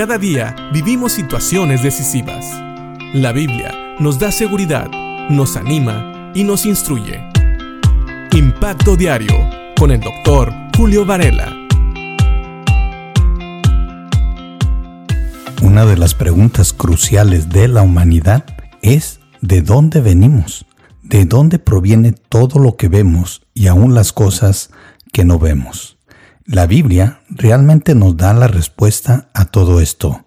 Cada día vivimos situaciones decisivas. La Biblia nos da seguridad, nos anima y nos instruye. Impacto Diario con el doctor Julio Varela. Una de las preguntas cruciales de la humanidad es ¿de dónde venimos? ¿De dónde proviene todo lo que vemos y aún las cosas que no vemos? La Biblia realmente nos da la respuesta a todo esto.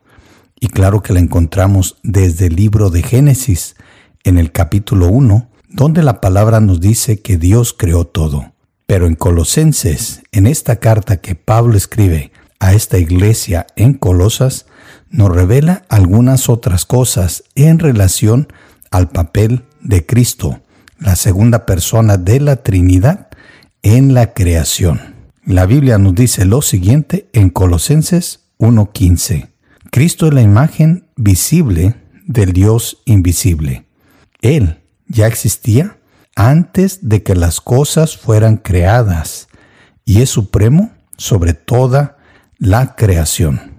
Y claro que la encontramos desde el libro de Génesis, en el capítulo 1, donde la palabra nos dice que Dios creó todo. Pero en Colosenses, en esta carta que Pablo escribe a esta iglesia en Colosas, nos revela algunas otras cosas en relación al papel de Cristo, la segunda persona de la Trinidad, en la creación. La Biblia nos dice lo siguiente en Colosenses 1.15. Cristo es la imagen visible del Dios invisible. Él ya existía antes de que las cosas fueran creadas y es supremo sobre toda la creación.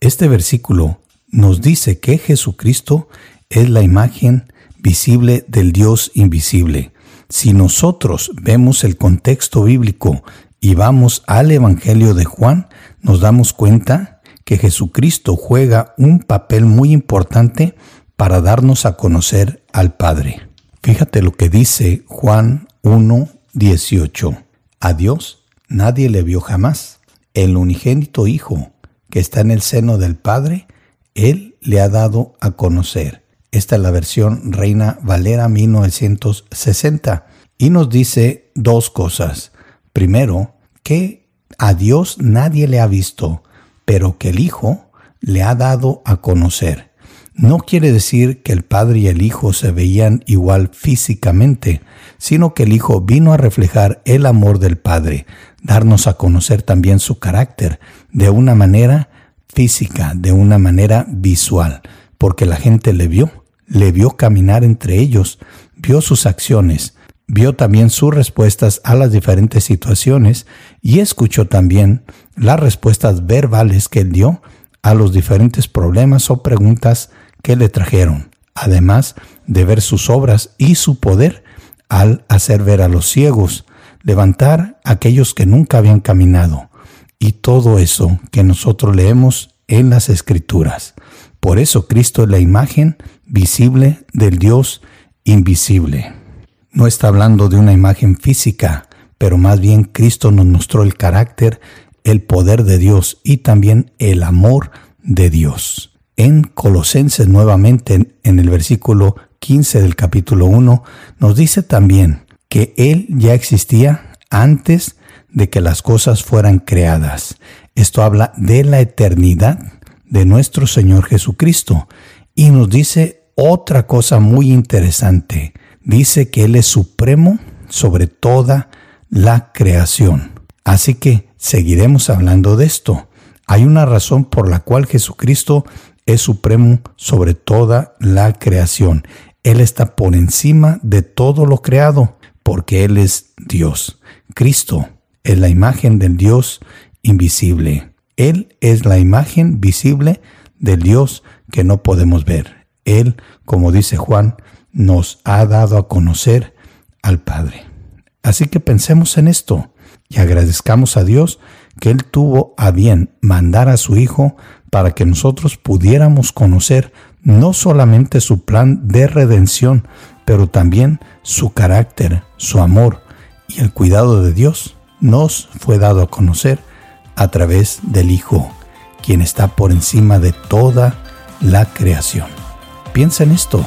Este versículo nos dice que Jesucristo es la imagen visible del Dios invisible. Si nosotros vemos el contexto bíblico y vamos al Evangelio de Juan, nos damos cuenta que Jesucristo juega un papel muy importante para darnos a conocer al Padre. Fíjate lo que dice Juan 1, 18. A Dios nadie le vio jamás. El unigénito Hijo que está en el seno del Padre, Él le ha dado a conocer. Esta es la versión Reina Valera 1960 y nos dice dos cosas. Primero, que a Dios nadie le ha visto, pero que el Hijo le ha dado a conocer. No quiere decir que el Padre y el Hijo se veían igual físicamente, sino que el Hijo vino a reflejar el amor del Padre, darnos a conocer también su carácter de una manera física, de una manera visual, porque la gente le vio, le vio caminar entre ellos, vio sus acciones, vio también sus respuestas a las diferentes situaciones y escuchó también las respuestas verbales que él dio a los diferentes problemas o preguntas que le trajeron, además de ver sus obras y su poder al hacer ver a los ciegos, levantar a aquellos que nunca habían caminado, y todo eso que nosotros leemos en las escrituras. Por eso Cristo es la imagen visible del Dios invisible no está hablando de una imagen física, pero más bien Cristo nos mostró el carácter, el poder de Dios y también el amor de Dios. En Colosenses nuevamente en el versículo 15 del capítulo 1 nos dice también que Él ya existía antes de que las cosas fueran creadas. Esto habla de la eternidad de nuestro Señor Jesucristo y nos dice otra cosa muy interesante dice que Él es supremo sobre toda la creación. Así que seguiremos hablando de esto. Hay una razón por la cual Jesucristo es supremo sobre toda la creación. Él está por encima de todo lo creado, porque Él es Dios. Cristo es la imagen del Dios invisible. Él es la imagen visible del Dios que no podemos ver. Él, como dice Juan, nos ha dado a conocer al Padre. Así que pensemos en esto y agradezcamos a Dios que Él tuvo a bien mandar a su Hijo para que nosotros pudiéramos conocer no solamente su plan de redención, pero también su carácter, su amor y el cuidado de Dios nos fue dado a conocer a través del Hijo, quien está por encima de toda la creación. Piensa en esto